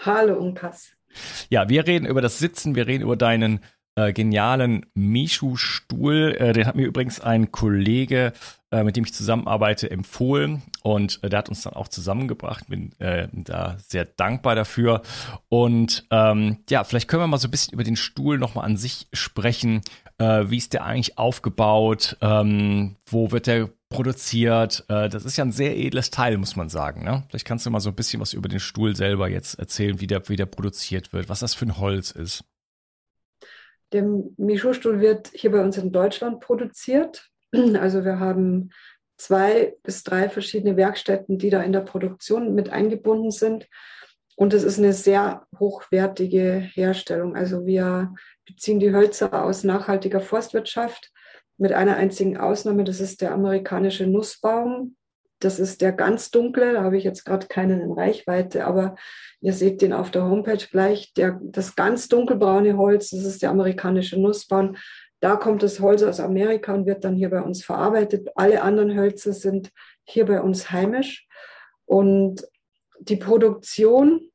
Hallo Unkas. Ja, wir reden über das Sitzen, wir reden über deinen äh, genialen Mishu-Stuhl. Äh, den hat mir übrigens ein Kollege, äh, mit dem ich zusammenarbeite, empfohlen und äh, der hat uns dann auch zusammengebracht. Bin äh, da sehr dankbar dafür. Und ähm, ja, vielleicht können wir mal so ein bisschen über den Stuhl nochmal an sich sprechen. Äh, wie ist der eigentlich aufgebaut? Ähm, wo wird der produziert. Äh, das ist ja ein sehr edles Teil, muss man sagen. Ne? Vielleicht kannst du mal so ein bisschen was über den Stuhl selber jetzt erzählen, wie der, wie der produziert wird, was das für ein Holz ist. Der Michu-Stuhl wird hier bei uns in Deutschland produziert. Also wir haben zwei bis drei verschiedene Werkstätten, die da in der Produktion mit eingebunden sind. Und es ist eine sehr hochwertige Herstellung. Also wir beziehen die Hölzer aus nachhaltiger Forstwirtschaft mit einer einzigen Ausnahme. Das ist der amerikanische Nussbaum. Das ist der ganz dunkle, da habe ich jetzt gerade keinen in Reichweite, aber ihr seht den auf der Homepage gleich. Der, das ganz dunkelbraune Holz, das ist der amerikanische Nussbaum. Da kommt das Holz aus Amerika und wird dann hier bei uns verarbeitet. Alle anderen Hölzer sind hier bei uns heimisch. Und die Produktion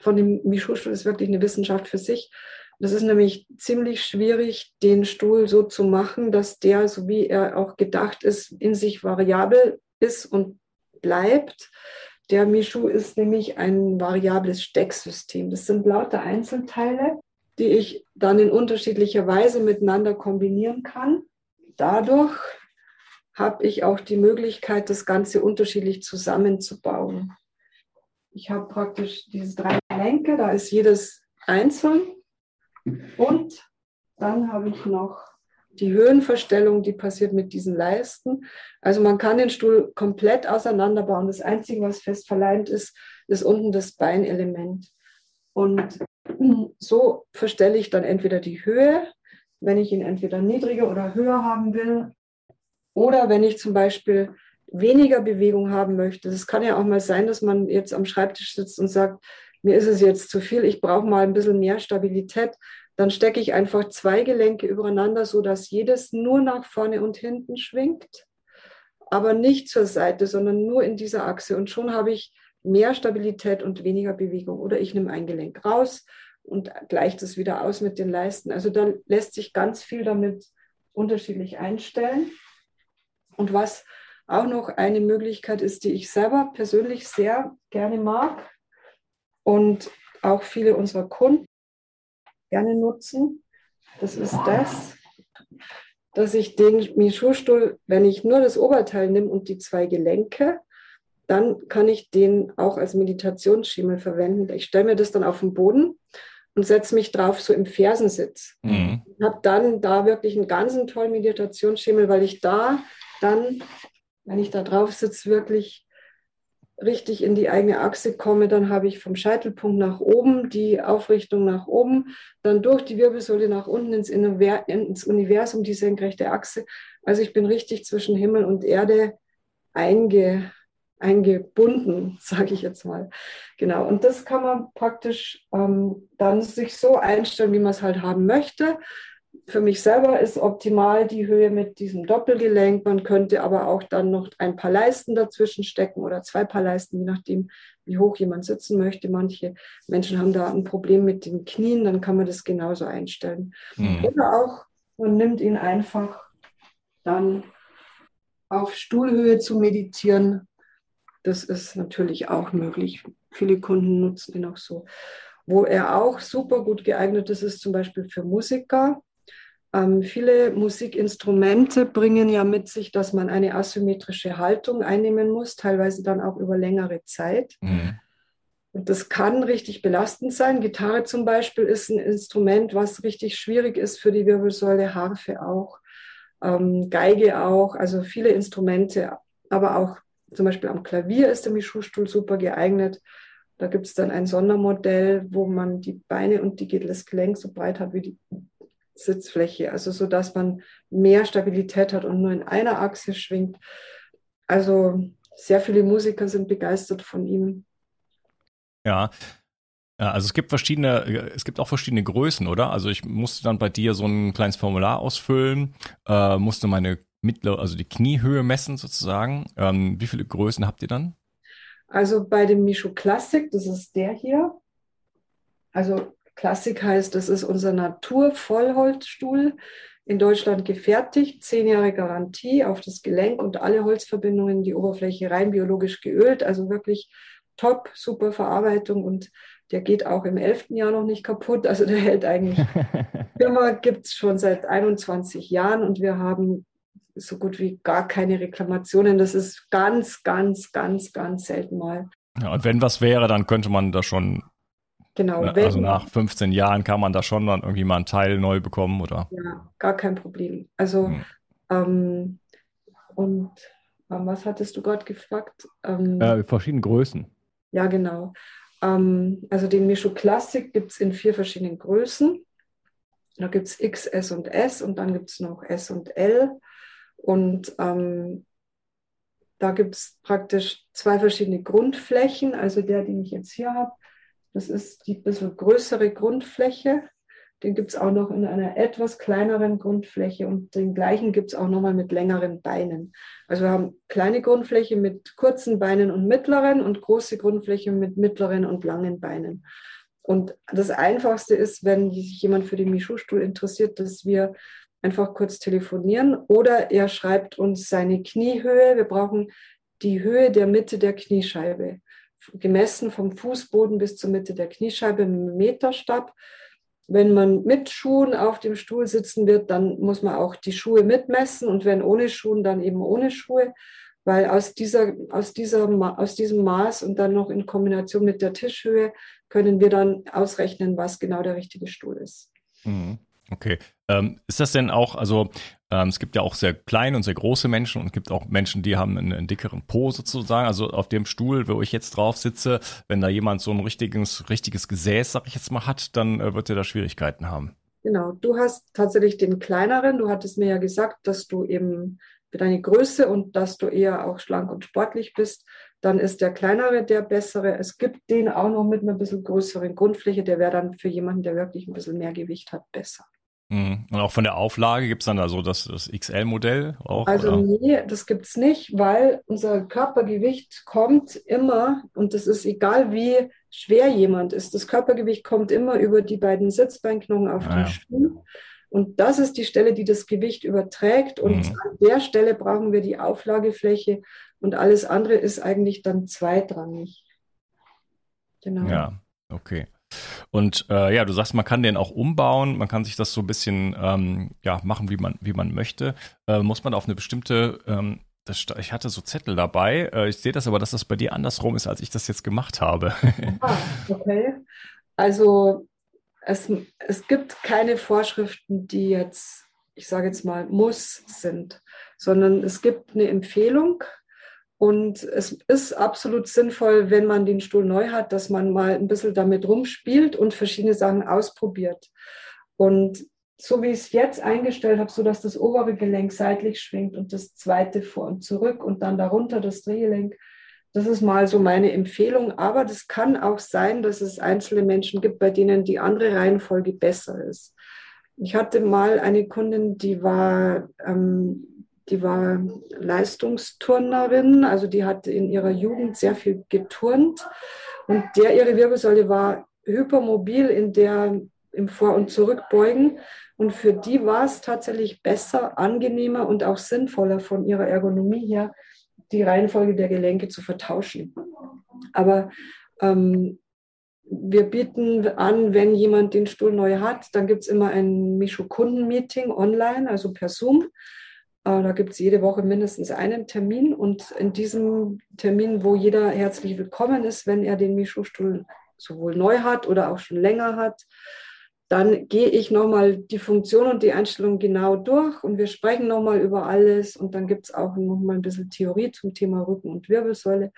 von dem Mischuschuh ist wirklich eine Wissenschaft für sich. Das ist nämlich ziemlich schwierig, den Stuhl so zu machen, dass der, so wie er auch gedacht ist, in sich variabel ist und bleibt. Der Mischu ist nämlich ein variables Stecksystem. Das sind lauter Einzelteile, die ich dann in unterschiedlicher Weise miteinander kombinieren kann. Dadurch habe ich auch die Möglichkeit, das Ganze unterschiedlich zusammenzubauen. Ich habe praktisch diese drei Lenke, da ist jedes einzeln Und dann habe ich noch die Höhenverstellung, die passiert mit diesen Leisten. Also man kann den Stuhl komplett auseinanderbauen. Das Einzige, was fest verleimt ist, ist unten das Beinelement. Und so verstelle ich dann entweder die Höhe, wenn ich ihn entweder niedriger oder höher haben will, oder wenn ich zum Beispiel weniger Bewegung haben möchte. Es kann ja auch mal sein, dass man jetzt am Schreibtisch sitzt und sagt, mir ist es jetzt zu viel, ich brauche mal ein bisschen mehr Stabilität dann stecke ich einfach zwei Gelenke übereinander, so dass jedes nur nach vorne und hinten schwingt, aber nicht zur Seite, sondern nur in dieser Achse. Und schon habe ich mehr Stabilität und weniger Bewegung. Oder ich nehme ein Gelenk raus und gleiche das wieder aus mit den Leisten. Also da lässt sich ganz viel damit unterschiedlich einstellen. Und was auch noch eine Möglichkeit ist, die ich selber persönlich sehr gerne mag und auch viele unserer Kunden, gerne nutzen. Das ist das, dass ich den Mischurstuhl, wenn ich nur das Oberteil nehme und die zwei Gelenke, dann kann ich den auch als Meditationsschimmel verwenden. Ich stelle mir das dann auf den Boden und setze mich drauf so im Fersensitz. Mhm. Habe dann da wirklich einen ganz tollen Meditationsschimmel, weil ich da dann, wenn ich da drauf sitze, wirklich richtig in die eigene Achse komme, dann habe ich vom Scheitelpunkt nach oben die Aufrichtung nach oben, dann durch die Wirbelsäule nach unten ins, ins Universum, die senkrechte Achse. Also ich bin richtig zwischen Himmel und Erde einge, eingebunden, sage ich jetzt mal. Genau, und das kann man praktisch ähm, dann sich so einstellen, wie man es halt haben möchte für mich selber ist optimal die Höhe mit diesem Doppelgelenk. Man könnte aber auch dann noch ein paar Leisten dazwischen stecken oder zwei paar Leisten, je nachdem, wie hoch jemand sitzen möchte. Manche Menschen haben da ein Problem mit den Knien, dann kann man das genauso einstellen. Mhm. Oder auch, man nimmt ihn einfach dann auf Stuhlhöhe zu meditieren. Das ist natürlich auch möglich. Viele Kunden nutzen ihn auch so. Wo er auch super gut geeignet ist, ist zum Beispiel für Musiker ähm, viele Musikinstrumente bringen ja mit sich, dass man eine asymmetrische Haltung einnehmen muss, teilweise dann auch über längere Zeit. Mhm. Und das kann richtig belastend sein. Gitarre zum Beispiel ist ein Instrument, was richtig schwierig ist für die Wirbelsäule, Harfe auch, ähm, Geige auch, also viele Instrumente, aber auch zum Beispiel am Klavier ist der Mischusstuhl super geeignet. Da gibt es dann ein Sondermodell, wo man die Beine und die, das Gelenk so breit hat wie die Sitzfläche, also so dass man mehr Stabilität hat und nur in einer Achse schwingt. Also sehr viele Musiker sind begeistert von ihm. Ja. Ja, also es gibt verschiedene, es gibt auch verschiedene Größen, oder? Also ich musste dann bei dir so ein kleines Formular ausfüllen, äh, musste meine mittlere, also die Kniehöhe messen sozusagen. Ähm, wie viele Größen habt ihr dann? Also bei dem Micho Classic, das ist der hier. Also Klassik heißt, das ist unser Naturvollholzstuhl, in Deutschland gefertigt, zehn Jahre Garantie auf das Gelenk und alle Holzverbindungen, die Oberfläche rein biologisch geölt, also wirklich top, super Verarbeitung und der geht auch im elften Jahr noch nicht kaputt. Also der hält eigentlich. Firma gibt es schon seit 21 Jahren und wir haben so gut wie gar keine Reklamationen. Das ist ganz, ganz, ganz, ganz selten mal. Ja, und wenn was wäre, dann könnte man da schon Genau. Ne, also nach 15 Jahren kann man da schon dann irgendwie mal einen Teil neu bekommen, oder? Ja, gar kein Problem. Also, hm. ähm, und ähm, was hattest du gerade gefragt? Ähm, äh, verschiedene Größen. Ja, genau. Ähm, also den Misho Classic gibt es in vier verschiedenen Größen. Da gibt es X, S und S und dann gibt es noch S und L. Und ähm, da gibt es praktisch zwei verschiedene Grundflächen. Also der, den ich jetzt hier habe, das ist die bisschen größere Grundfläche. Den gibt es auch noch in einer etwas kleineren Grundfläche und den gleichen gibt es auch nochmal mit längeren Beinen. Also wir haben kleine Grundfläche mit kurzen Beinen und mittleren und große Grundfläche mit mittleren und langen Beinen. Und das Einfachste ist, wenn sich jemand für den Michu-Stuhl interessiert, dass wir einfach kurz telefonieren oder er schreibt uns seine Kniehöhe. Wir brauchen die Höhe der Mitte der Kniescheibe gemessen vom Fußboden bis zur Mitte der Kniescheibe einem Meterstab. Wenn man mit Schuhen auf dem Stuhl sitzen wird, dann muss man auch die Schuhe mitmessen und wenn ohne Schuhen, dann eben ohne Schuhe, weil aus, dieser, aus, dieser, aus diesem Maß und dann noch in Kombination mit der Tischhöhe können wir dann ausrechnen, was genau der richtige Stuhl ist. Mhm. Okay. Ähm, ist das denn auch, also ähm, es gibt ja auch sehr kleine und sehr große Menschen und es gibt auch Menschen, die haben einen, einen, dickeren Po sozusagen. Also auf dem Stuhl, wo ich jetzt drauf sitze, wenn da jemand so ein richtiges, richtiges Gesäß, sag ich jetzt mal, hat, dann äh, wird er da Schwierigkeiten haben. Genau, du hast tatsächlich den kleineren. Du hattest mir ja gesagt, dass du eben für deine Größe und dass du eher auch schlank und sportlich bist, dann ist der kleinere der bessere. Es gibt den auch noch mit einer bisschen größeren Grundfläche, der wäre dann für jemanden, der wirklich ein bisschen mehr Gewicht hat, besser. Mhm. Und auch von der Auflage gibt es dann also das, das XL-Modell auch? Also oder? nee, das gibt es nicht, weil unser Körpergewicht kommt immer, und das ist egal wie schwer jemand ist, das Körpergewicht kommt immer über die beiden Sitzbeinknochen auf ah, den ja. Stuhl. Und das ist die Stelle, die das Gewicht überträgt. Und mhm. an der Stelle brauchen wir die Auflagefläche und alles andere ist eigentlich dann zweitrangig. Genau. Ja, okay. Und äh, ja, du sagst, man kann den auch umbauen, man kann sich das so ein bisschen ähm, ja, machen, wie man, wie man möchte. Äh, muss man auf eine bestimmte, ähm, das, ich hatte so Zettel dabei, äh, ich sehe das aber, dass das bei dir andersrum ist, als ich das jetzt gemacht habe. ah, okay. Also es, es gibt keine Vorschriften, die jetzt, ich sage jetzt mal, muss sind, sondern es gibt eine Empfehlung, und es ist absolut sinnvoll, wenn man den Stuhl neu hat, dass man mal ein bisschen damit rumspielt und verschiedene Sachen ausprobiert. Und so wie ich es jetzt eingestellt habe, so dass das obere Gelenk seitlich schwingt und das zweite vor und zurück und dann darunter das Drehgelenk. Das ist mal so meine Empfehlung. Aber das kann auch sein, dass es einzelne Menschen gibt, bei denen die andere Reihenfolge besser ist. Ich hatte mal eine Kundin, die war ähm, die war Leistungsturnerin, also die hat in ihrer Jugend sehr viel geturnt und der ihre Wirbelsäule war hypermobil in der im Vor- und Zurückbeugen und für die war es tatsächlich besser, angenehmer und auch sinnvoller von ihrer Ergonomie her, die Reihenfolge der Gelenke zu vertauschen. Aber ähm, wir bieten an, wenn jemand den Stuhl neu hat, dann gibt es immer ein Misho-Kunden-Meeting online, also per Zoom. Äh, da gibt es jede Woche mindestens einen Termin und in diesem Termin, wo jeder herzlich willkommen ist, wenn er den Mischhochstuhl sowohl neu hat oder auch schon länger hat, dann gehe ich nochmal die Funktion und die Einstellung genau durch und wir sprechen nochmal über alles und dann gibt es auch nochmal ein bisschen Theorie zum Thema Rücken und Wirbelsäule.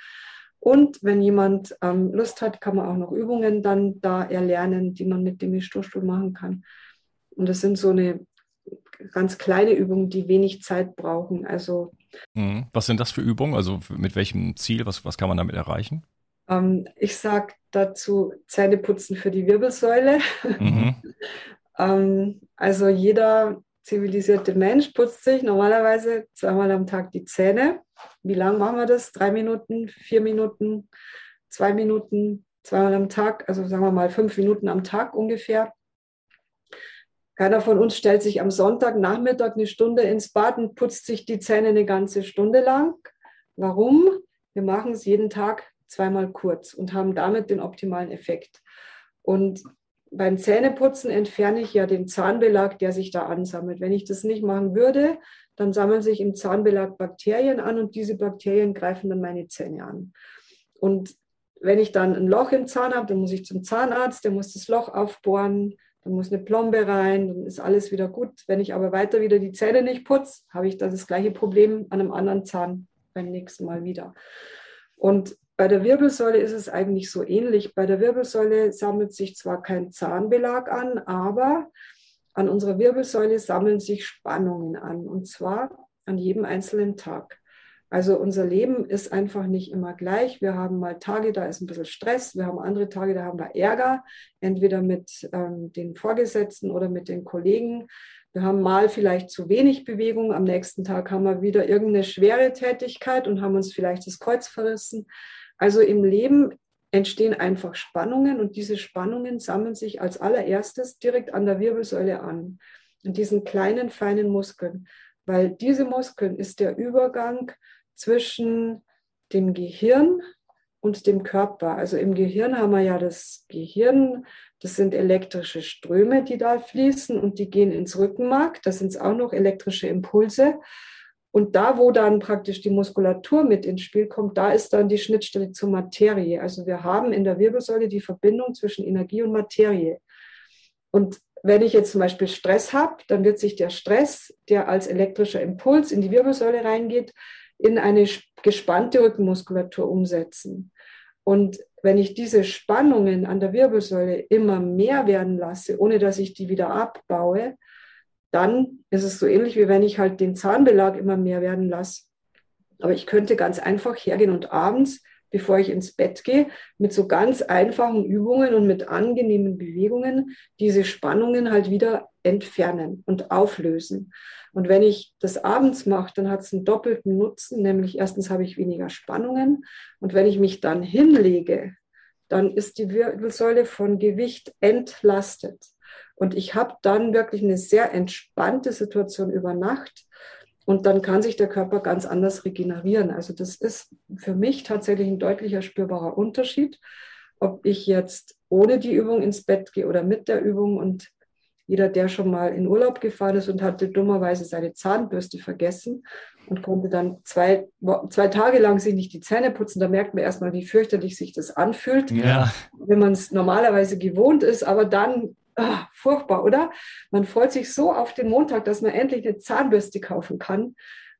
Und wenn jemand ähm, Lust hat, kann man auch noch Übungen dann da erlernen, die man mit dem Mischstuhl machen kann. Und das sind so eine ganz kleine Übungen, die wenig Zeit brauchen. Also mhm. was sind das für Übungen? Also mit welchem Ziel? Was, was kann man damit erreichen? Ähm, ich sage dazu Zähneputzen für die Wirbelsäule. Mhm. ähm, also jeder zivilisierte Mensch putzt sich normalerweise zweimal am Tag die Zähne. Wie lange machen wir das? Drei Minuten, vier Minuten, zwei Minuten, zweimal am Tag, also sagen wir mal fünf Minuten am Tag ungefähr. Keiner von uns stellt sich am Sonntagnachmittag eine Stunde ins Bad und putzt sich die Zähne eine ganze Stunde lang. Warum? Wir machen es jeden Tag zweimal kurz und haben damit den optimalen Effekt. Und beim Zähneputzen entferne ich ja den Zahnbelag, der sich da ansammelt. Wenn ich das nicht machen würde, dann sammeln sich im Zahnbelag Bakterien an und diese Bakterien greifen dann meine Zähne an. Und wenn ich dann ein Loch im Zahn habe, dann muss ich zum Zahnarzt, der muss das Loch aufbohren, dann muss eine Plombe rein, dann ist alles wieder gut. Wenn ich aber weiter wieder die Zähne nicht putze, habe ich das gleiche Problem an einem anderen Zahn beim nächsten Mal wieder. Und bei der Wirbelsäule ist es eigentlich so ähnlich. Bei der Wirbelsäule sammelt sich zwar kein Zahnbelag an, aber an unserer Wirbelsäule sammeln sich Spannungen an, und zwar an jedem einzelnen Tag. Also unser Leben ist einfach nicht immer gleich. Wir haben mal Tage, da ist ein bisschen Stress. Wir haben andere Tage, da haben wir Ärger, entweder mit ähm, den Vorgesetzten oder mit den Kollegen. Wir haben mal vielleicht zu wenig Bewegung. Am nächsten Tag haben wir wieder irgendeine schwere Tätigkeit und haben uns vielleicht das Kreuz verrissen. Also im Leben entstehen einfach Spannungen und diese Spannungen sammeln sich als allererstes direkt an der Wirbelsäule an, in diesen kleinen, feinen Muskeln, weil diese Muskeln ist der Übergang zwischen dem Gehirn und dem Körper. Also im Gehirn haben wir ja das Gehirn, das sind elektrische Ströme, die da fließen und die gehen ins Rückenmark. Da sind es auch noch elektrische Impulse. Und da, wo dann praktisch die Muskulatur mit ins Spiel kommt, da ist dann die Schnittstelle zur Materie. Also wir haben in der Wirbelsäule die Verbindung zwischen Energie und Materie. Und wenn ich jetzt zum Beispiel Stress habe, dann wird sich der Stress, der als elektrischer Impuls in die Wirbelsäule reingeht, in eine gespannte Rückenmuskulatur umsetzen. Und wenn ich diese Spannungen an der Wirbelsäule immer mehr werden lasse, ohne dass ich die wieder abbaue, dann ist es so ähnlich wie wenn ich halt den Zahnbelag immer mehr werden lasse. Aber ich könnte ganz einfach hergehen und abends bevor ich ins Bett gehe, mit so ganz einfachen Übungen und mit angenehmen Bewegungen diese Spannungen halt wieder entfernen und auflösen. Und wenn ich das abends mache, dann hat es einen doppelten Nutzen, nämlich erstens habe ich weniger Spannungen und wenn ich mich dann hinlege, dann ist die Wirbelsäule von Gewicht entlastet. Und ich habe dann wirklich eine sehr entspannte Situation über Nacht und dann kann sich der Körper ganz anders regenerieren. Also das ist für mich tatsächlich ein deutlicher spürbarer Unterschied, ob ich jetzt ohne die Übung ins Bett gehe oder mit der Übung. Und jeder, der schon mal in Urlaub gefahren ist und hatte dummerweise seine Zahnbürste vergessen und konnte dann zwei, zwei Tage lang sich nicht die Zähne putzen, da merkt man erstmal, wie fürchterlich sich das anfühlt, ja. wenn man es normalerweise gewohnt ist. Aber dann ah, furchtbar, oder? Man freut sich so auf den Montag, dass man endlich eine Zahnbürste kaufen kann.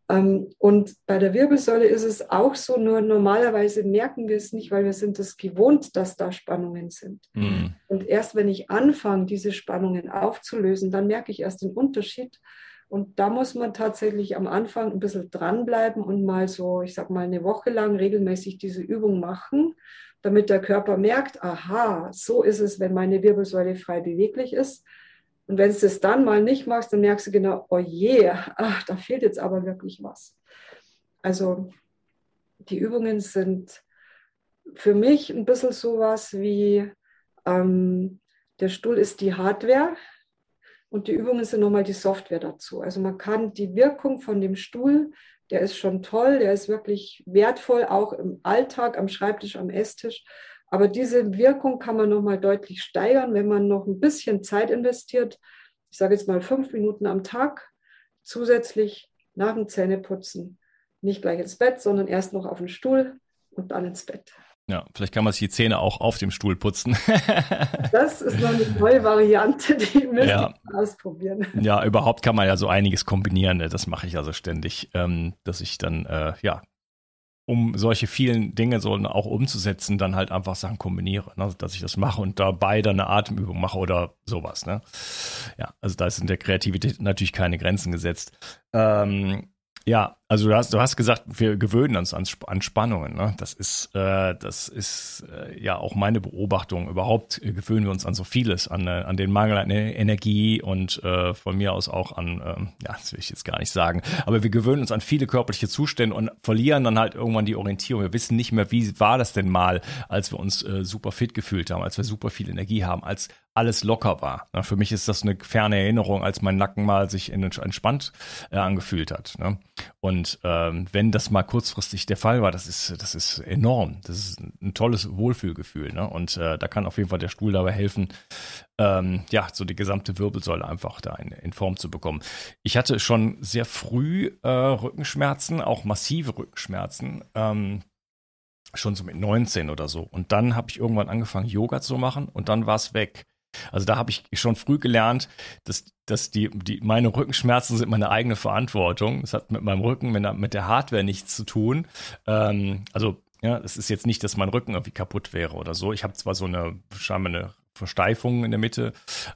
Ähm, und bei der Wirbelsäule ist es auch so, nur normalerweise merken wir es nicht, weil wir sind es gewohnt, dass da Spannungen sind. Mhm. Und erst wenn ich anfange, diese Spannungen aufzulösen, dann merke ich erst den Unterschied. Und da muss man tatsächlich am Anfang ein bisschen dranbleiben und mal so, ich sag mal, eine Woche lang regelmäßig diese Übung machen damit der Körper merkt, aha, so ist es, wenn meine Wirbelsäule frei beweglich ist. Und wenn du es dann mal nicht machst, dann merkst du genau, oh je, ach, da fehlt jetzt aber wirklich was. Also die Übungen sind für mich ein bisschen sowas wie, ähm, der Stuhl ist die Hardware und die Übungen sind nochmal die Software dazu. Also man kann die Wirkung von dem Stuhl der ist schon toll, der ist wirklich wertvoll, auch im Alltag, am Schreibtisch, am Esstisch. Aber diese Wirkung kann man nochmal deutlich steigern, wenn man noch ein bisschen Zeit investiert. Ich sage jetzt mal fünf Minuten am Tag, zusätzlich nach dem Zähneputzen. Nicht gleich ins Bett, sondern erst noch auf den Stuhl und dann ins Bett. Ja, vielleicht kann man sich die Zähne auch auf dem Stuhl putzen. das ist noch eine neue Variante, die müssen ja. wir ausprobieren. Ja, überhaupt kann man ja so einiges kombinieren. Ne? Das mache ich also ständig, ähm, dass ich dann, äh, ja, um solche vielen Dinge so auch umzusetzen, dann halt einfach Sachen kombiniere, ne? dass ich das mache und dabei dann eine Atemübung mache oder sowas. Ne? Ja, also da sind der Kreativität natürlich keine Grenzen gesetzt. Ähm, ja, also du hast, du hast gesagt, wir gewöhnen uns an, an Spannungen. Ne? Das ist, äh, das ist äh, ja auch meine Beobachtung. Überhaupt äh, gewöhnen wir uns an so vieles, an, äh, an den Mangel an e-, Energie und äh, von mir aus auch an, äh, ja, das will ich jetzt gar nicht sagen, aber wir gewöhnen uns an viele körperliche Zustände und verlieren dann halt irgendwann die Orientierung. Wir wissen nicht mehr, wie war das denn mal, als wir uns äh, super fit gefühlt haben, als wir super viel Energie haben, als alles locker war. Für mich ist das eine ferne Erinnerung, als mein Nacken mal sich entspannt äh, angefühlt hat. Ne? Und ähm, wenn das mal kurzfristig der Fall war, das ist, das ist enorm. Das ist ein tolles Wohlfühlgefühl. Ne? Und äh, da kann auf jeden Fall der Stuhl dabei helfen, ähm, ja, so die gesamte Wirbelsäule einfach da in, in, Form zu bekommen. Ich hatte schon sehr früh äh, Rückenschmerzen, auch massive Rückenschmerzen. Ähm, schon so mit 19 oder so. Und dann habe ich irgendwann angefangen, Yoga zu machen und dann war es weg. Also da habe ich schon früh gelernt, dass, dass die, die, meine Rückenschmerzen sind meine eigene Verantwortung. Das hat mit meinem Rücken, mit der, Hardware nichts zu tun. Ähm, also ja, es ist jetzt nicht, dass mein Rücken irgendwie kaputt wäre oder so. Ich habe zwar so eine, scheinbar eine Versteifung in der Mitte,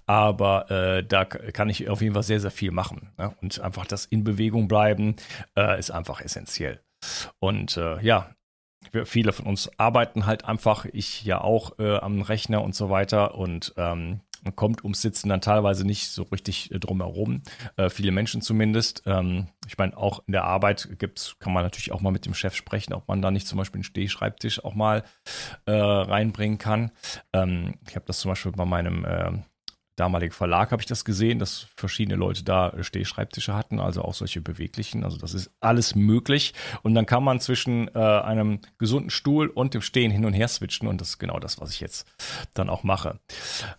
aber äh, da kann ich auf jeden Fall sehr, sehr viel machen. Ne? Und einfach das in Bewegung bleiben äh, ist einfach essentiell. Und äh, ja, wir, viele von uns arbeiten halt einfach, ich ja auch äh, am Rechner und so weiter und ähm, man kommt ums Sitzen dann teilweise nicht so richtig äh, drum herum. Äh, viele Menschen zumindest. Ähm, ich meine, auch in der Arbeit gibt's, kann man natürlich auch mal mit dem Chef sprechen, ob man da nicht zum Beispiel einen Stehschreibtisch auch mal äh, reinbringen kann. Ähm, ich habe das zum Beispiel bei meinem äh, damaligen Verlag habe ich das gesehen, dass verschiedene Leute da Stehschreibtische hatten, also auch solche beweglichen. Also das ist alles möglich. Und dann kann man zwischen äh, einem gesunden Stuhl und dem Stehen hin und her switchen. Und das ist genau das, was ich jetzt dann auch mache.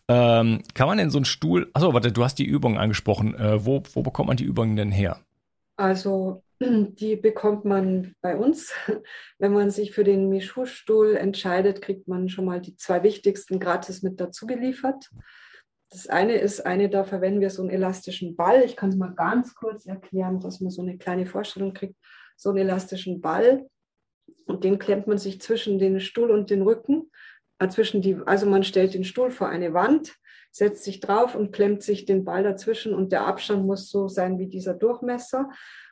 Ähm, kann man denn so einen Stuhl, achso, warte, du hast die Übungen angesprochen. Äh, wo, wo bekommt man die Übungen denn her? Also die bekommt man bei uns. Wenn man sich für den Mischhu-Stuhl entscheidet, kriegt man schon mal die zwei wichtigsten gratis mit dazu geliefert. Das eine ist, eine, da verwenden wir so einen elastischen Ball. Ich kann es mal ganz kurz erklären, dass man so eine kleine Vorstellung kriegt. So einen elastischen Ball und den klemmt man sich zwischen den Stuhl und den Rücken. Äh, zwischen die, also man stellt den Stuhl vor eine Wand, setzt sich drauf und klemmt sich den Ball dazwischen und der Abstand muss so sein wie dieser Durchmesser.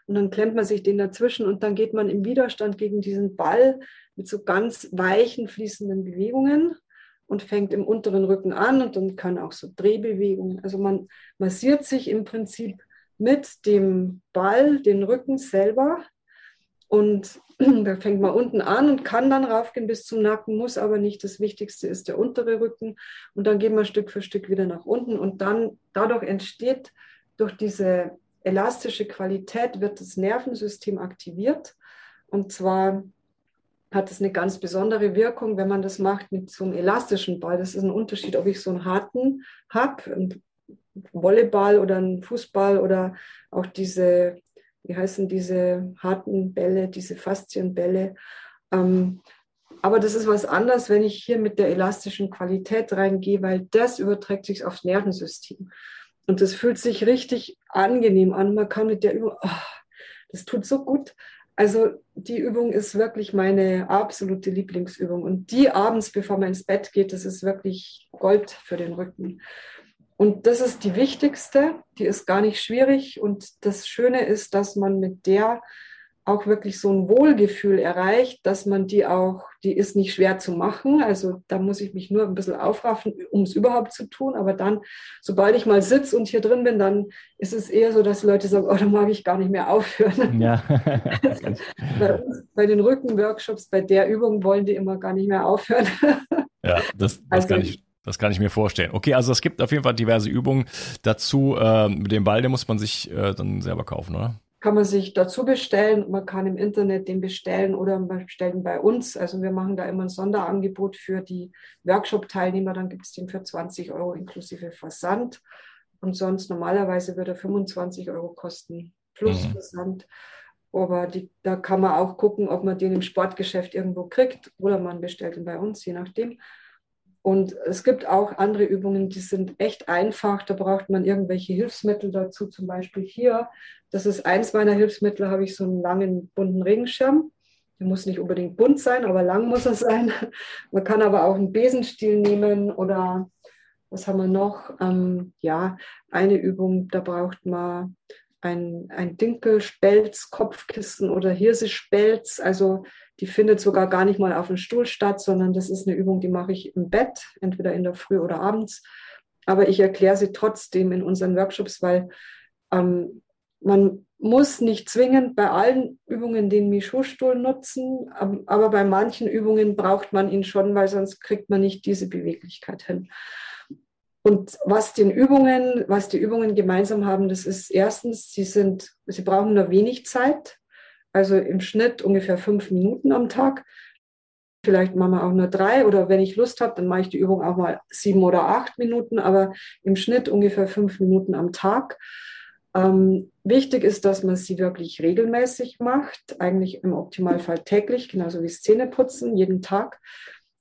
Und dann klemmt man sich den dazwischen und dann geht man im Widerstand gegen diesen Ball mit so ganz weichen, fließenden Bewegungen und fängt im unteren Rücken an und dann kann auch so Drehbewegungen. Also man massiert sich im Prinzip mit dem Ball den Rücken selber und da fängt man unten an und kann dann raufgehen bis zum Nacken, muss aber nicht. Das Wichtigste ist der untere Rücken und dann geht man Stück für Stück wieder nach unten und dann dadurch entsteht durch diese elastische Qualität wird das Nervensystem aktiviert und zwar hat es eine ganz besondere Wirkung, wenn man das macht mit so einem elastischen Ball. Das ist ein Unterschied, ob ich so einen harten habe, einen Volleyball oder einen Fußball oder auch diese, wie heißen diese harten Bälle, diese Faszienbälle. Ähm, aber das ist was anderes, wenn ich hier mit der elastischen Qualität reingehe, weil das überträgt sich aufs Nervensystem. Und das fühlt sich richtig angenehm an. Man kann mit der Übung, oh, das tut so gut. Also die Übung ist wirklich meine absolute Lieblingsübung. Und die abends, bevor man ins Bett geht, das ist wirklich Gold für den Rücken. Und das ist die wichtigste, die ist gar nicht schwierig. Und das Schöne ist, dass man mit der auch wirklich so ein Wohlgefühl erreicht, dass man die auch, die ist nicht schwer zu machen. Also da muss ich mich nur ein bisschen aufraffen, um es überhaupt zu tun. Aber dann, sobald ich mal sitze und hier drin bin, dann ist es eher so, dass Leute sagen, oh, da mag ich gar nicht mehr aufhören. Ja. bei, bei, den Rückenworkshops, bei der Übung wollen die immer gar nicht mehr aufhören. ja, das, das also, kann ich. Das kann ich mir vorstellen. Okay, also es gibt auf jeden Fall diverse Übungen dazu. Äh, den Ball, den muss man sich äh, dann selber kaufen, oder? Kann man sich dazu bestellen. Man kann im Internet den bestellen oder man bestellt ihn bei uns. Also wir machen da immer ein Sonderangebot für die Workshop-Teilnehmer. Dann gibt es den für 20 Euro inklusive Versand. Und sonst normalerweise würde er 25 Euro kosten plus mhm. Versand. Aber die, da kann man auch gucken, ob man den im Sportgeschäft irgendwo kriegt oder man bestellt ihn bei uns, je nachdem. Und es gibt auch andere Übungen, die sind echt einfach. Da braucht man irgendwelche Hilfsmittel dazu. Zum Beispiel hier, das ist eins meiner Hilfsmittel, habe ich so einen langen bunten Regenschirm. Der muss nicht unbedingt bunt sein, aber lang muss er sein. Man kann aber auch einen Besenstiel nehmen oder was haben wir noch? Ähm, ja, eine Übung, da braucht man ein, ein Dinkelspelz, Kopfkissen oder Hirsespelz. Also die findet sogar gar nicht mal auf dem Stuhl statt, sondern das ist eine Übung, die mache ich im Bett, entweder in der Früh oder abends. Aber ich erkläre sie trotzdem in unseren Workshops, weil ähm, man muss nicht zwingend bei allen Übungen den Michaud-Stuhl nutzen, aber bei manchen Übungen braucht man ihn schon, weil sonst kriegt man nicht diese Beweglichkeit hin. Und was den Übungen, was die Übungen gemeinsam haben, das ist erstens, sie sind, sie brauchen nur wenig Zeit, also im Schnitt ungefähr fünf Minuten am Tag. Vielleicht machen wir auch nur drei oder wenn ich Lust habe, dann mache ich die Übung auch mal sieben oder acht Minuten, aber im Schnitt ungefähr fünf Minuten am Tag. Ähm, wichtig ist, dass man sie wirklich regelmäßig macht, eigentlich im Optimalfall täglich, genauso wie Zähneputzen, jeden Tag.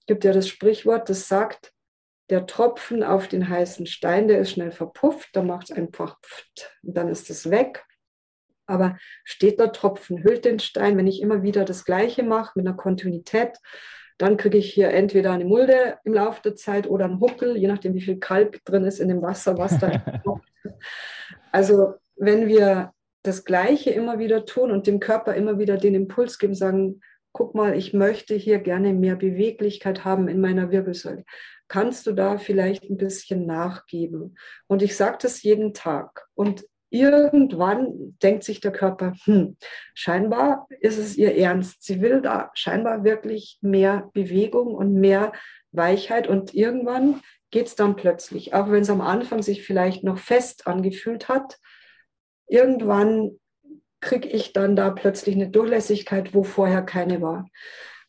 Gibt ja das Sprichwort, das sagt, der Tropfen auf den heißen Stein, der ist schnell verpufft, da macht es einfach pft, dann ist es weg. Aber steht der Tropfen, hüllt den Stein, wenn ich immer wieder das Gleiche mache mit einer Kontinuität, dann kriege ich hier entweder eine Mulde im Laufe der Zeit oder einen Huckel, je nachdem, wie viel Kalk drin ist in dem Wasser, was da Also, wenn wir das Gleiche immer wieder tun und dem Körper immer wieder den Impuls geben, sagen, guck mal, ich möchte hier gerne mehr Beweglichkeit haben in meiner Wirbelsäule. Kannst du da vielleicht ein bisschen nachgeben? Und ich sage das jeden Tag. Und irgendwann denkt sich der Körper, hm, scheinbar ist es ihr Ernst. Sie will da scheinbar wirklich mehr Bewegung und mehr Weichheit. Und irgendwann geht es dann plötzlich, auch wenn es am Anfang sich vielleicht noch fest angefühlt hat, irgendwann kriege ich dann da plötzlich eine Durchlässigkeit, wo vorher keine war.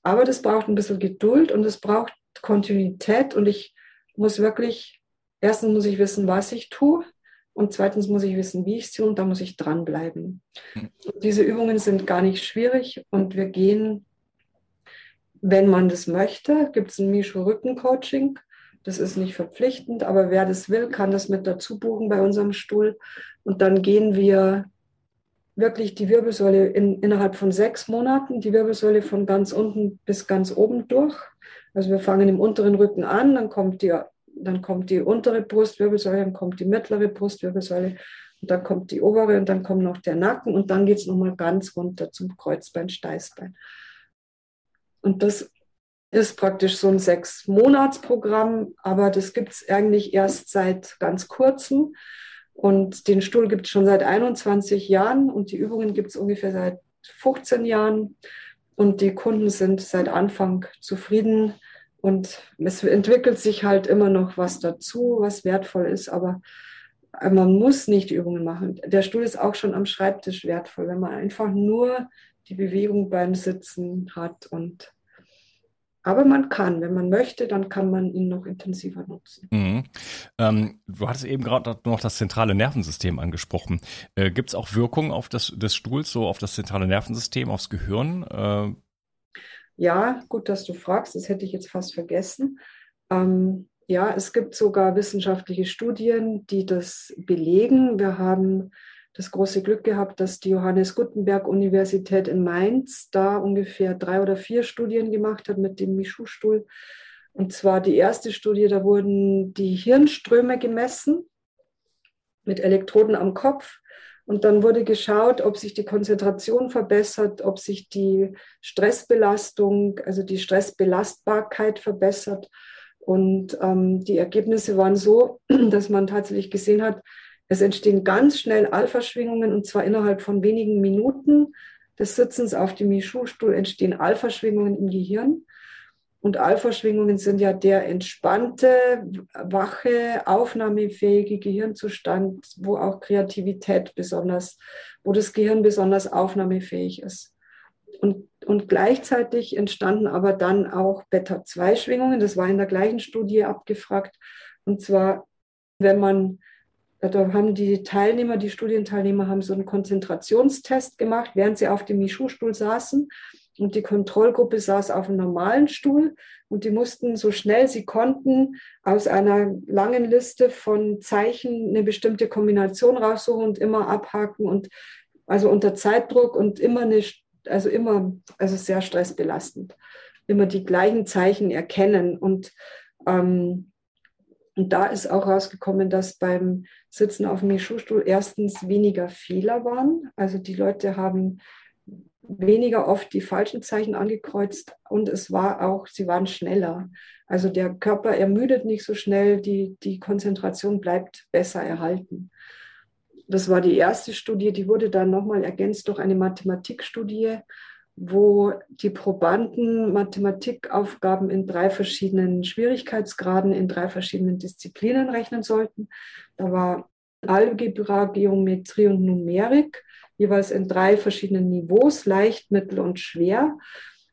Aber das braucht ein bisschen Geduld und es braucht Kontinuität und ich muss wirklich, erstens muss ich wissen, was ich tue und zweitens muss ich wissen, wie ich es tue und da muss ich dranbleiben. Mhm. Diese Übungen sind gar nicht schwierig und wir gehen, wenn man das möchte, gibt es ein Micho Rücken Coaching Das ist nicht verpflichtend, aber wer das will, kann das mit dazu buchen bei unserem Stuhl. Und dann gehen wir wirklich die Wirbelsäule in, innerhalb von sechs Monaten, die Wirbelsäule von ganz unten bis ganz oben durch. Also wir fangen im unteren Rücken an, dann kommt die, dann kommt die untere Brustwirbelsäule, dann kommt die mittlere Brustwirbelsäule und dann kommt die obere und dann kommt noch der Nacken und dann geht es nochmal ganz runter zum Kreuzbein, Steißbein. Und das ist praktisch so ein Sechs-Monats-Programm, aber das gibt es eigentlich erst seit ganz kurzem. Und den Stuhl gibt es schon seit 21 Jahren und die Übungen gibt es ungefähr seit 15 Jahren. Und die Kunden sind seit Anfang zufrieden. Und es entwickelt sich halt immer noch was dazu, was wertvoll ist. Aber man muss nicht Übungen machen. Der Stuhl ist auch schon am Schreibtisch wertvoll, wenn man einfach nur die Bewegung beim Sitzen hat und aber man kann, wenn man möchte, dann kann man ihn noch intensiver nutzen. Mhm. Ähm, du hattest eben gerade noch das zentrale Nervensystem angesprochen. Äh, Gibt es auch Wirkungen auf das des Stuhls, so auf das zentrale Nervensystem, aufs Gehirn? Äh, ja, gut, dass du fragst. Das hätte ich jetzt fast vergessen. Ähm, ja, es gibt sogar wissenschaftliche Studien, die das belegen. Wir haben das große Glück gehabt, dass die Johannes Gutenberg Universität in Mainz da ungefähr drei oder vier Studien gemacht hat mit dem Michu-Stuhl. Und zwar die erste Studie, da wurden die Hirnströme gemessen mit Elektroden am Kopf. Und dann wurde geschaut, ob sich die Konzentration verbessert, ob sich die Stressbelastung, also die Stressbelastbarkeit verbessert. Und ähm, die Ergebnisse waren so, dass man tatsächlich gesehen hat, es entstehen ganz schnell Alpha-Schwingungen und zwar innerhalb von wenigen Minuten des Sitzens auf dem Michu-Stuhl entstehen Alpha-Schwingungen im Gehirn. Und Alpha-Schwingungen sind ja der entspannte, wache, aufnahmefähige Gehirnzustand, wo auch Kreativität besonders, wo das Gehirn besonders aufnahmefähig ist. Und, und gleichzeitig entstanden aber dann auch Beta-2-Schwingungen. Das war in der gleichen Studie abgefragt. Und zwar, wenn man da haben die Teilnehmer, die Studienteilnehmer haben so einen Konzentrationstest gemacht, während sie auf dem Michu-Stuhl saßen. Und die Kontrollgruppe saß auf einem normalen Stuhl und die mussten so schnell sie konnten aus einer langen Liste von Zeichen eine bestimmte Kombination raussuchen und immer abhaken und also unter Zeitdruck und immer eine, also immer, also sehr stressbelastend, immer die gleichen Zeichen erkennen und ähm, und da ist auch rausgekommen, dass beim Sitzen auf dem Michu-Stuhl erstens weniger Fehler waren. Also die Leute haben weniger oft die falschen Zeichen angekreuzt und es war auch, sie waren schneller. Also der Körper ermüdet nicht so schnell, die, die Konzentration bleibt besser erhalten. Das war die erste Studie, die wurde dann nochmal ergänzt durch eine Mathematikstudie, wo die Probanden Mathematikaufgaben in drei verschiedenen Schwierigkeitsgraden, in drei verschiedenen Disziplinen rechnen sollten. Da war Algebra, Geometrie und Numerik, jeweils in drei verschiedenen Niveaus, leicht, mittel und schwer.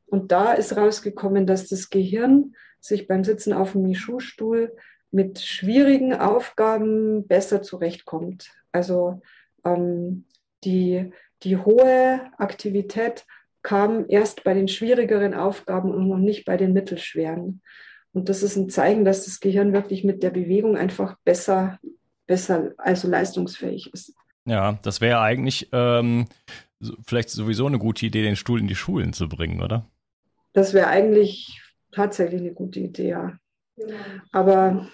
Und da ist rausgekommen, dass das Gehirn sich beim Sitzen auf dem Michu-Stuhl mit schwierigen Aufgaben besser zurechtkommt. Also ähm, die, die hohe Aktivität kam erst bei den schwierigeren Aufgaben und noch nicht bei den mittelschweren. Und das ist ein Zeichen, dass das Gehirn wirklich mit der Bewegung einfach besser, besser, also leistungsfähig ist. Ja, das wäre eigentlich ähm, vielleicht sowieso eine gute Idee, den Stuhl in die Schulen zu bringen, oder? Das wäre eigentlich tatsächlich eine gute Idee, ja. Aber.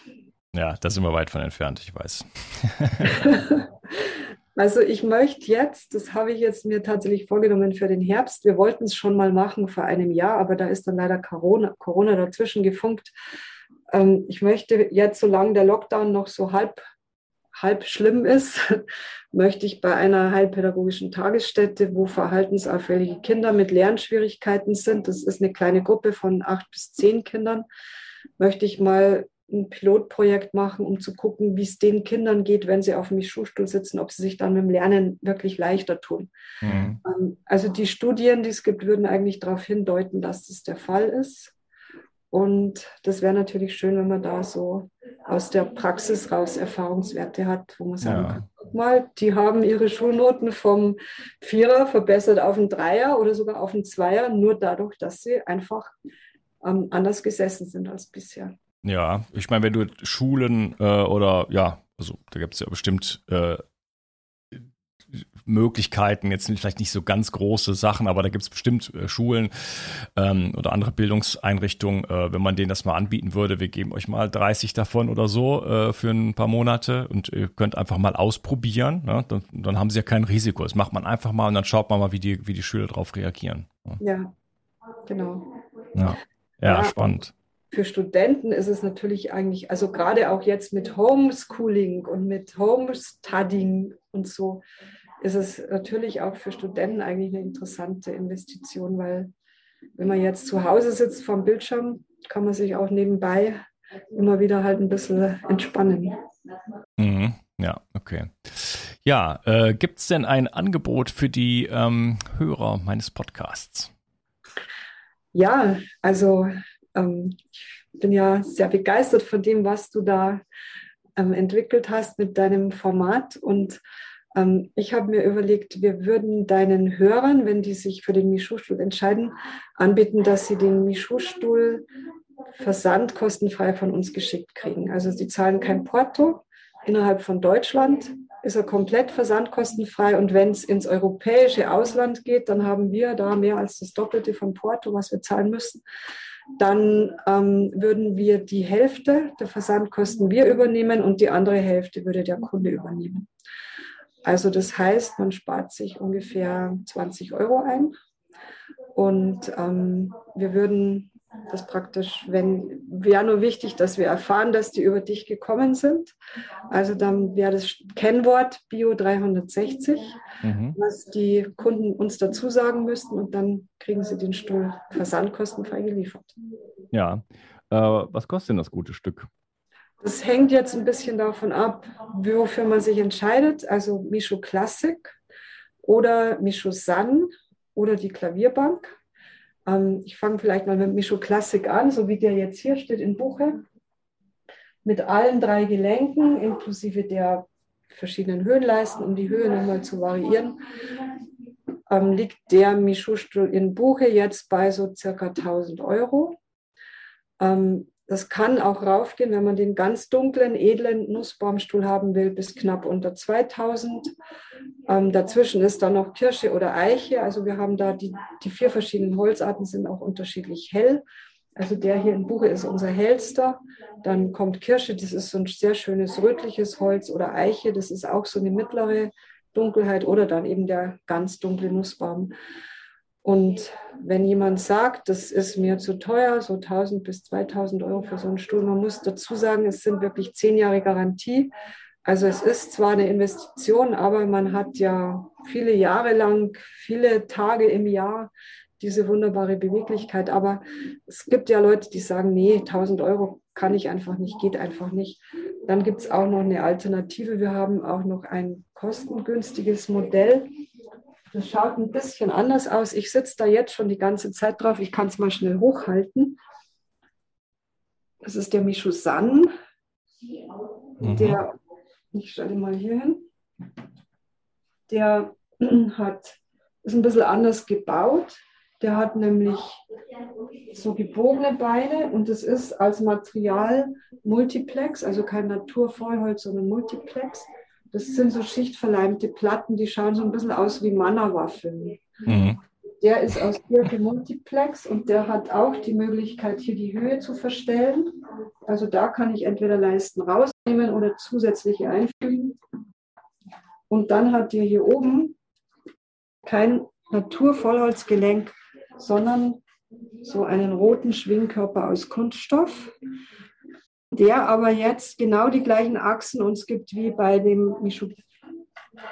Ja, da sind wir weit von entfernt, ich weiß. Also ich möchte jetzt, das habe ich jetzt mir tatsächlich vorgenommen für den Herbst. Wir wollten es schon mal machen vor einem Jahr, aber da ist dann leider Corona, Corona dazwischen gefunkt. Ähm, ich möchte jetzt, solange der Lockdown noch so halb, halb schlimm ist, möchte ich bei einer heilpädagogischen Tagesstätte, wo verhaltensauffällige Kinder mit Lernschwierigkeiten sind, das ist eine kleine Gruppe von acht bis zehn Kindern, möchte ich mal ein Pilotprojekt machen, um zu gucken, wie es den Kindern geht, wenn sie auf dem Schulstuhl sitzen, ob sie sich dann mit dem Lernen wirklich leichter tun. Mhm. Ähm, also die Studien, die es gibt, würden eigentlich darauf hindeuten, dass das der Fall ist. Und das wäre natürlich schön, wenn man da so aus der Praxis raus Erfahrungswerte hat, wo man sagen ja. kann, guck mal, die haben ihre Schulnoten vom Vierer verbessert auf einen Dreier oder sogar auf einen Zweier, nur dadurch, dass sie einfach ähm, anders gesessen sind als bisher. Ja, ich meine, wenn du Schulen äh, oder ja, also da gibt es ja bestimmt äh, Möglichkeiten, jetzt vielleicht nicht so ganz große Sachen, aber da gibt es bestimmt äh, Schulen ähm, oder andere Bildungseinrichtungen, äh, wenn man denen das mal anbieten würde, wir geben euch mal 30 davon oder so äh, für ein paar Monate und ihr könnt einfach mal ausprobieren, ne? dann, dann, haben sie ja kein Risiko. Das macht man einfach mal und dann schaut man mal, wie die, wie die Schüler darauf reagieren. Ja, genau. Ja, ja, ja spannend für Studenten ist es natürlich eigentlich, also gerade auch jetzt mit Homeschooling und mit Homestudying und so, ist es natürlich auch für Studenten eigentlich eine interessante Investition, weil wenn man jetzt zu Hause sitzt vorm Bildschirm, kann man sich auch nebenbei immer wieder halt ein bisschen entspannen. Mhm. Ja, okay. Ja, äh, gibt es denn ein Angebot für die ähm, Hörer meines Podcasts? Ja, also ähm, ich bin ja sehr begeistert von dem, was du da ähm, entwickelt hast mit deinem Format. Und ich habe mir überlegt, wir würden deinen Hörern, wenn die sich für den Michu-Stuhl entscheiden, anbieten, dass sie den Michu-Stuhl versandkostenfrei von uns geschickt kriegen. Also sie zahlen kein Porto innerhalb von Deutschland ist er komplett versandkostenfrei. Und wenn es ins europäische Ausland geht, dann haben wir da mehr als das Doppelte von Porto, was wir zahlen müssen dann ähm, würden wir die Hälfte der Versandkosten wir übernehmen und die andere Hälfte würde der Kunde übernehmen. Also das heißt, man spart sich ungefähr 20 Euro ein und ähm, wir würden das praktisch, wenn, wäre nur wichtig, dass wir erfahren, dass die über dich gekommen sind. Also dann wäre das Kennwort Bio 360, mhm. was die Kunden uns dazu sagen müssten und dann kriegen sie den Stuhl versandkostenfrei geliefert. Ja, äh, was kostet denn das gute Stück? Das hängt jetzt ein bisschen davon ab, wofür man sich entscheidet. Also Micho Classic oder Micho San oder die Klavierbank. Ähm, ich fange vielleicht mal mit Micho Classic an, so wie der jetzt hier steht in Buche. Mit allen drei Gelenken, inklusive der verschiedenen Höhenleisten, um die Höhe nochmal zu variieren, ähm, liegt der Michu-Stuhl in Buche jetzt bei so circa 1000 Euro. Ähm, das kann auch raufgehen, wenn man den ganz dunklen, edlen Nussbaumstuhl haben will, bis knapp unter 2000. Ähm, dazwischen ist dann noch Kirsche oder Eiche. Also wir haben da die, die vier verschiedenen Holzarten sind auch unterschiedlich hell. Also der hier in Buche ist unser hellster. Dann kommt Kirsche, das ist so ein sehr schönes rötliches Holz oder Eiche, das ist auch so eine mittlere Dunkelheit oder dann eben der ganz dunkle Nussbaum. Und wenn jemand sagt, das ist mir zu teuer, so 1000 bis 2000 Euro für so einen Stuhl, man muss dazu sagen, es sind wirklich zehn Jahre Garantie. Also es ist zwar eine Investition, aber man hat ja viele Jahre lang, viele Tage im Jahr diese wunderbare Beweglichkeit. Aber es gibt ja Leute, die sagen, nee, 1000 Euro kann ich einfach nicht, geht einfach nicht. Dann gibt es auch noch eine Alternative. Wir haben auch noch ein kostengünstiges Modell das schaut ein bisschen anders aus. Ich sitze da jetzt schon die ganze Zeit drauf. Ich kann es mal schnell hochhalten. Das ist der Michu San. Mhm. Der, ich stelle mal hier hin. Der hat, ist ein bisschen anders gebaut. Der hat nämlich so gebogene Beine und es ist als Material Multiplex, also kein Naturvollholz, sondern Multiplex. Das sind so schichtverleimte Platten, die schauen so ein bisschen aus wie Mannerwaffeln. Mhm. Der ist aus Birke Multiplex und der hat auch die Möglichkeit, hier die Höhe zu verstellen. Also da kann ich entweder Leisten rausnehmen oder zusätzliche einfügen. Und dann hat der hier oben kein Naturvollholzgelenk, sondern so einen roten Schwingkörper aus Kunststoff der aber jetzt genau die gleichen Achsen uns gibt wie bei dem Michu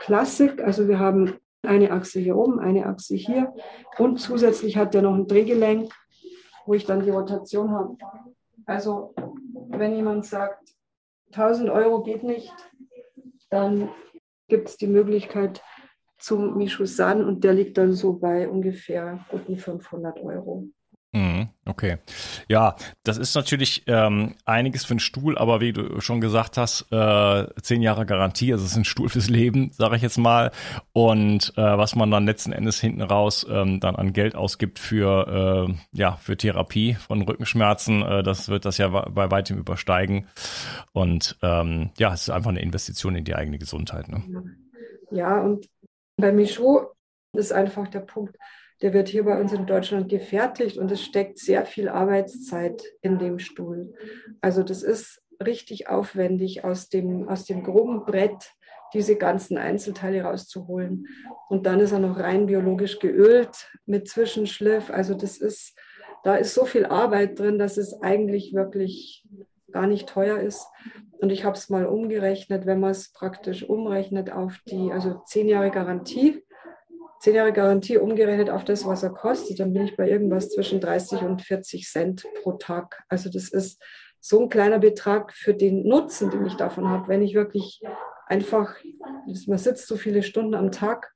Classic. Also wir haben eine Achse hier oben, eine Achse hier und zusätzlich hat der noch ein Drehgelenk, wo ich dann die Rotation habe. Also wenn jemand sagt, 1000 Euro geht nicht, dann gibt es die Möglichkeit zum Michu San und der liegt dann so bei ungefähr guten 500 Euro. Mhm, okay. Ja, das ist natürlich ähm, einiges für einen Stuhl, aber wie du schon gesagt hast, äh, zehn Jahre Garantie, also es ist ein Stuhl fürs Leben, sage ich jetzt mal. Und äh, was man dann letzten Endes hinten raus ähm, dann an Geld ausgibt für äh, ja für Therapie von Rückenschmerzen, äh, das wird das ja bei weitem übersteigen. Und ähm, ja, es ist einfach eine Investition in die eigene Gesundheit. Ne? Ja, und bei Michaud ist einfach der Punkt der wird hier bei uns in Deutschland gefertigt und es steckt sehr viel Arbeitszeit in dem Stuhl. Also das ist richtig aufwendig, aus dem, aus dem groben Brett diese ganzen Einzelteile rauszuholen. Und dann ist er noch rein biologisch geölt mit Zwischenschliff. Also das ist, da ist so viel Arbeit drin, dass es eigentlich wirklich gar nicht teuer ist. Und ich habe es mal umgerechnet, wenn man es praktisch umrechnet auf die, also zehn Jahre Garantie zehn Jahre Garantie umgerechnet auf das, was er kostet, dann bin ich bei irgendwas zwischen 30 und 40 Cent pro Tag. Also das ist so ein kleiner Betrag für den Nutzen, den ich davon habe, wenn ich wirklich einfach, man sitzt so viele Stunden am Tag.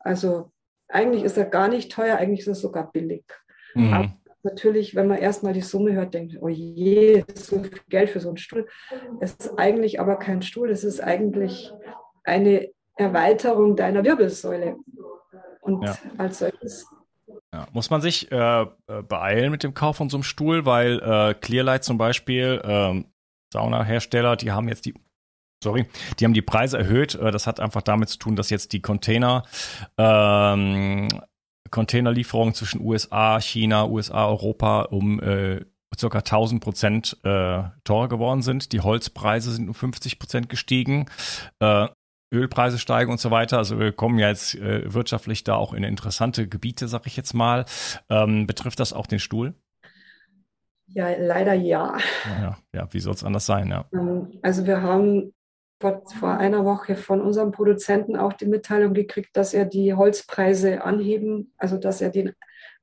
Also eigentlich ist er gar nicht teuer, eigentlich ist er sogar billig. Mhm. Aber natürlich, wenn man erstmal die Summe hört, denkt, oh je, so viel Geld für so einen Stuhl. Es ist eigentlich aber kein Stuhl, es ist eigentlich eine Erweiterung deiner Wirbelsäule. Und ja. als solches. Ja. Muss man sich äh, äh, beeilen mit dem Kauf von so einem Stuhl, weil äh, Clearlight zum Beispiel, äh, Saunahersteller, die haben jetzt die sorry, die haben die Preise erhöht. Äh, das hat einfach damit zu tun, dass jetzt die Container, ähm, Containerlieferungen zwischen USA, China, USA, Europa um äh, circa 1000 Prozent äh, teurer geworden sind. Die Holzpreise sind um 50 Prozent gestiegen. Äh, Ölpreise steigen und so weiter. Also wir kommen ja jetzt äh, wirtschaftlich da auch in interessante Gebiete, sag ich jetzt mal. Ähm, betrifft das auch den Stuhl? Ja, leider ja. Ja, ja wie soll es anders sein? Ja. Ähm, also wir haben vor, vor einer Woche von unserem Produzenten auch die Mitteilung gekriegt, dass er die Holzpreise anheben, also dass er den,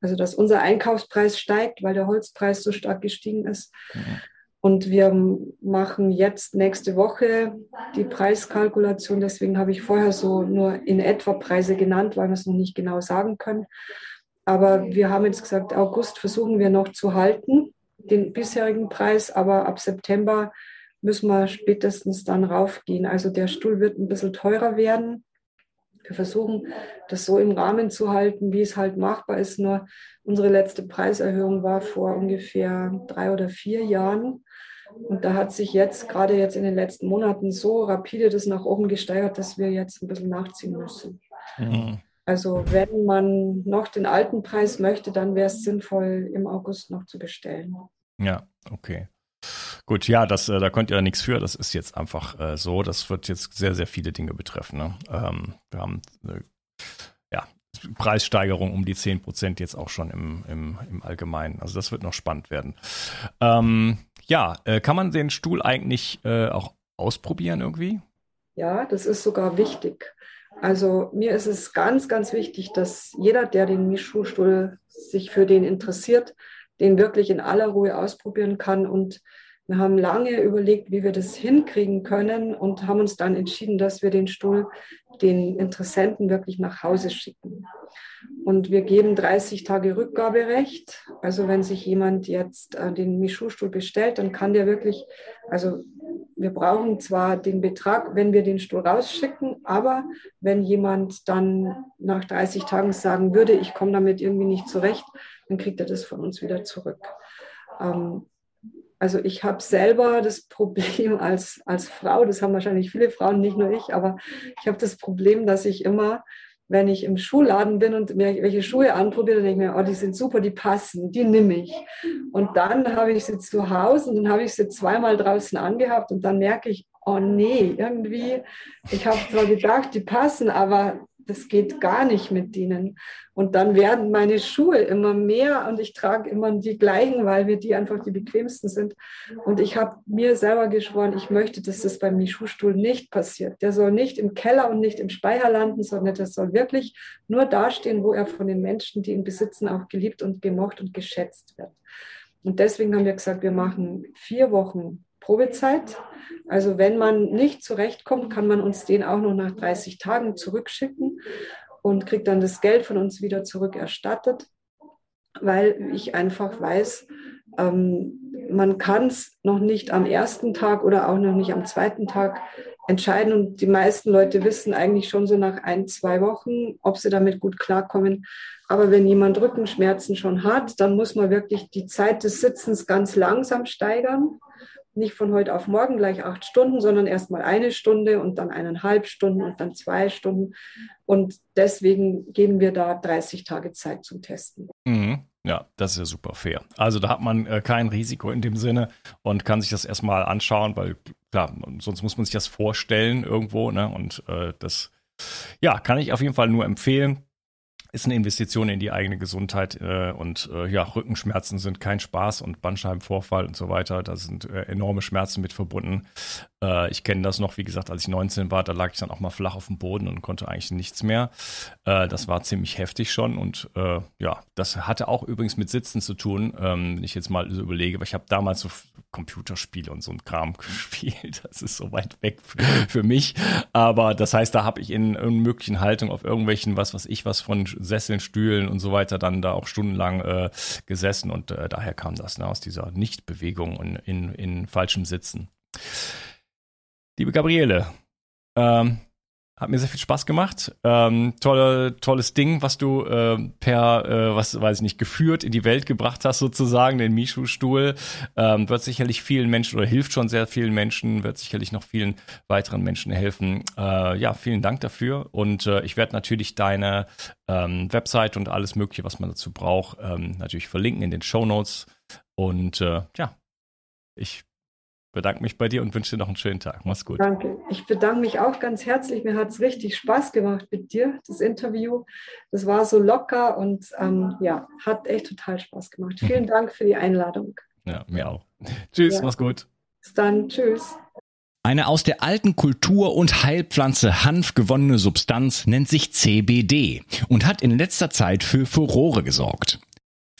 also dass unser Einkaufspreis steigt, weil der Holzpreis so stark gestiegen ist. Mhm. Und wir machen jetzt nächste Woche die Preiskalkulation. Deswegen habe ich vorher so nur in etwa Preise genannt, weil wir es noch nicht genau sagen können. Aber wir haben jetzt gesagt, August versuchen wir noch zu halten, den bisherigen Preis. Aber ab September müssen wir spätestens dann raufgehen. Also der Stuhl wird ein bisschen teurer werden. Wir versuchen, das so im Rahmen zu halten, wie es halt machbar ist. Nur unsere letzte Preiserhöhung war vor ungefähr drei oder vier Jahren. Und da hat sich jetzt, gerade jetzt in den letzten Monaten, so rapide das nach oben gesteigert, dass wir jetzt ein bisschen nachziehen müssen. Mhm. Also wenn man noch den alten Preis möchte, dann wäre es sinnvoll, im August noch zu bestellen. Ja, okay. Gut, ja, das, äh, da könnt ihr ja nichts für. Das ist jetzt einfach äh, so. Das wird jetzt sehr, sehr viele Dinge betreffen. Ne? Ähm, wir haben äh, ja, Preissteigerung um die 10 Prozent jetzt auch schon im, im, im Allgemeinen. Also das wird noch spannend werden. Ähm, ja, äh, kann man den Stuhl eigentlich äh, auch ausprobieren irgendwie? Ja, das ist sogar wichtig. Also mir ist es ganz, ganz wichtig, dass jeder, der den Mischstuhl sich für den interessiert, den wirklich in aller Ruhe ausprobieren kann. Und wir haben lange überlegt, wie wir das hinkriegen können und haben uns dann entschieden, dass wir den Stuhl den Interessenten wirklich nach Hause schicken. Und wir geben 30 Tage Rückgaberecht. Also wenn sich jemand jetzt äh, den Michu-Stuhl bestellt, dann kann der wirklich, also wir brauchen zwar den Betrag, wenn wir den Stuhl rausschicken, aber wenn jemand dann nach 30 Tagen sagen würde, ich komme damit irgendwie nicht zurecht, dann kriegt er das von uns wieder zurück. Ähm, also ich habe selber das Problem als, als Frau, das haben wahrscheinlich viele Frauen, nicht nur ich, aber ich habe das Problem, dass ich immer, wenn ich im Schuhladen bin und mir welche Schuhe anprobiere, dann denke ich mir, oh, die sind super, die passen, die nehme ich. Und dann habe ich sie zu Hause und dann habe ich sie zweimal draußen angehabt und dann merke ich, oh nee, irgendwie, ich habe zwar gedacht, die passen, aber das geht gar nicht mit denen. Und dann werden meine Schuhe immer mehr und ich trage immer die gleichen, weil mir die einfach die bequemsten sind. Und ich habe mir selber geschworen, ich möchte, dass das beim Schuhstuhl nicht passiert. Der soll nicht im Keller und nicht im Speicher landen, sondern der soll wirklich nur dastehen, wo er von den Menschen, die ihn besitzen, auch geliebt und gemocht und geschätzt wird. Und deswegen haben wir gesagt, wir machen vier Wochen Probezeit. Also wenn man nicht zurechtkommt, kann man uns den auch noch nach 30 Tagen zurückschicken und kriegt dann das Geld von uns wieder zurückerstattet. weil ich einfach weiß, ähm, man kann es noch nicht am ersten Tag oder auch noch nicht am zweiten Tag entscheiden. Und die meisten Leute wissen eigentlich schon so nach ein, zwei Wochen, ob sie damit gut klarkommen. Aber wenn jemand Rückenschmerzen schon hat, dann muss man wirklich die Zeit des Sitzens ganz langsam steigern. Nicht von heute auf morgen gleich acht Stunden, sondern erst mal eine Stunde und dann eineinhalb Stunden und dann zwei Stunden. Und deswegen geben wir da 30 Tage Zeit zum Testen. Mhm. Ja, das ist ja super fair. Also da hat man äh, kein Risiko in dem Sinne und kann sich das erstmal anschauen, weil klar, sonst muss man sich das vorstellen irgendwo, ne? Und äh, das ja, kann ich auf jeden Fall nur empfehlen ist eine Investition in die eigene Gesundheit äh, und äh, ja, Rückenschmerzen sind kein Spaß und Bandscheibenvorfall und so weiter, da sind äh, enorme Schmerzen mit verbunden. Äh, ich kenne das noch, wie gesagt, als ich 19 war, da lag ich dann auch mal flach auf dem Boden und konnte eigentlich nichts mehr. Äh, das war ziemlich heftig schon und äh, ja, das hatte auch übrigens mit Sitzen zu tun, ähm, wenn ich jetzt mal so überlege, weil ich habe damals so Computerspiele und so ein Kram gespielt, das ist so weit weg für mich, aber das heißt, da habe ich in unmöglichen Haltungen auf irgendwelchen, was was ich, was von Sesseln, Stühlen und so weiter dann da auch stundenlang äh, gesessen und äh, daher kam das ne, aus dieser Nichtbewegung und in, in falschem Sitzen. Liebe Gabriele, ähm, hat mir sehr viel Spaß gemacht. Ähm, tolle, tolles Ding, was du äh, per, äh, was weiß ich nicht, geführt in die Welt gebracht hast, sozusagen, den Mishu-Stuhl. Ähm, wird sicherlich vielen Menschen oder hilft schon sehr vielen Menschen, wird sicherlich noch vielen weiteren Menschen helfen. Äh, ja, vielen Dank dafür. Und äh, ich werde natürlich deine ähm, Website und alles Mögliche, was man dazu braucht, ähm, natürlich verlinken in den Show Notes. Und äh, ja, ich bedanke mich bei dir und wünsche dir noch einen schönen Tag. Mach's gut. Danke. Ich bedanke mich auch ganz herzlich. Mir hat es richtig Spaß gemacht mit dir, das Interview. Das war so locker und ähm, ja, hat echt total Spaß gemacht. Vielen Dank für die Einladung. Ja, mir auch. Tschüss, ja. mach's gut. Bis dann. Tschüss. Eine aus der alten Kultur- und Heilpflanze Hanf gewonnene Substanz nennt sich CBD und hat in letzter Zeit für Furore gesorgt.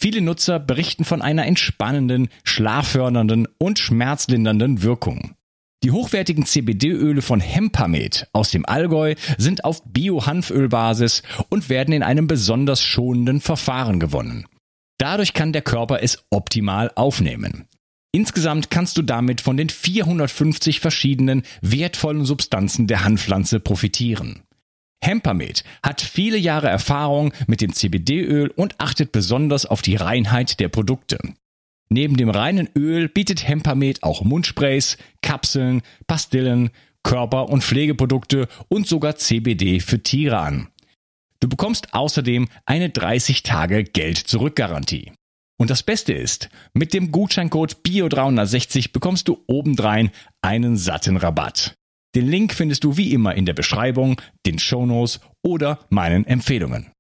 Viele Nutzer berichten von einer entspannenden, schlaffördernden und schmerzlindernden Wirkung. Die hochwertigen CBD-Öle von Hempamed aus dem Allgäu sind auf Bio-Hanfölbasis und werden in einem besonders schonenden Verfahren gewonnen. Dadurch kann der Körper es optimal aufnehmen. Insgesamt kannst du damit von den 450 verschiedenen wertvollen Substanzen der Hanfpflanze profitieren. Hempermed hat viele Jahre Erfahrung mit dem CBD-Öl und achtet besonders auf die Reinheit der Produkte. Neben dem reinen Öl bietet Hempermed auch Mundsprays, Kapseln, Pastillen, Körper- und Pflegeprodukte und sogar CBD für Tiere an. Du bekommst außerdem eine 30 Tage Geld-Zurück-Garantie. Und das Beste ist, mit dem Gutscheincode BIO360 bekommst du obendrein einen satten Rabatt. Den Link findest du wie immer in der Beschreibung, den Shownotes oder meinen Empfehlungen.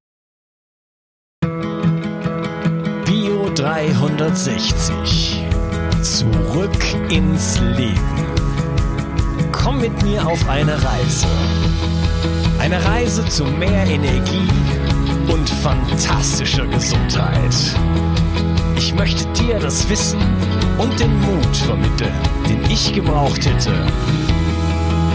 Bio 360. Zurück ins Leben. Komm mit mir auf eine Reise. Eine Reise zu mehr Energie und fantastischer Gesundheit. Ich möchte dir das Wissen und den Mut vermitteln, den ich gebraucht hätte,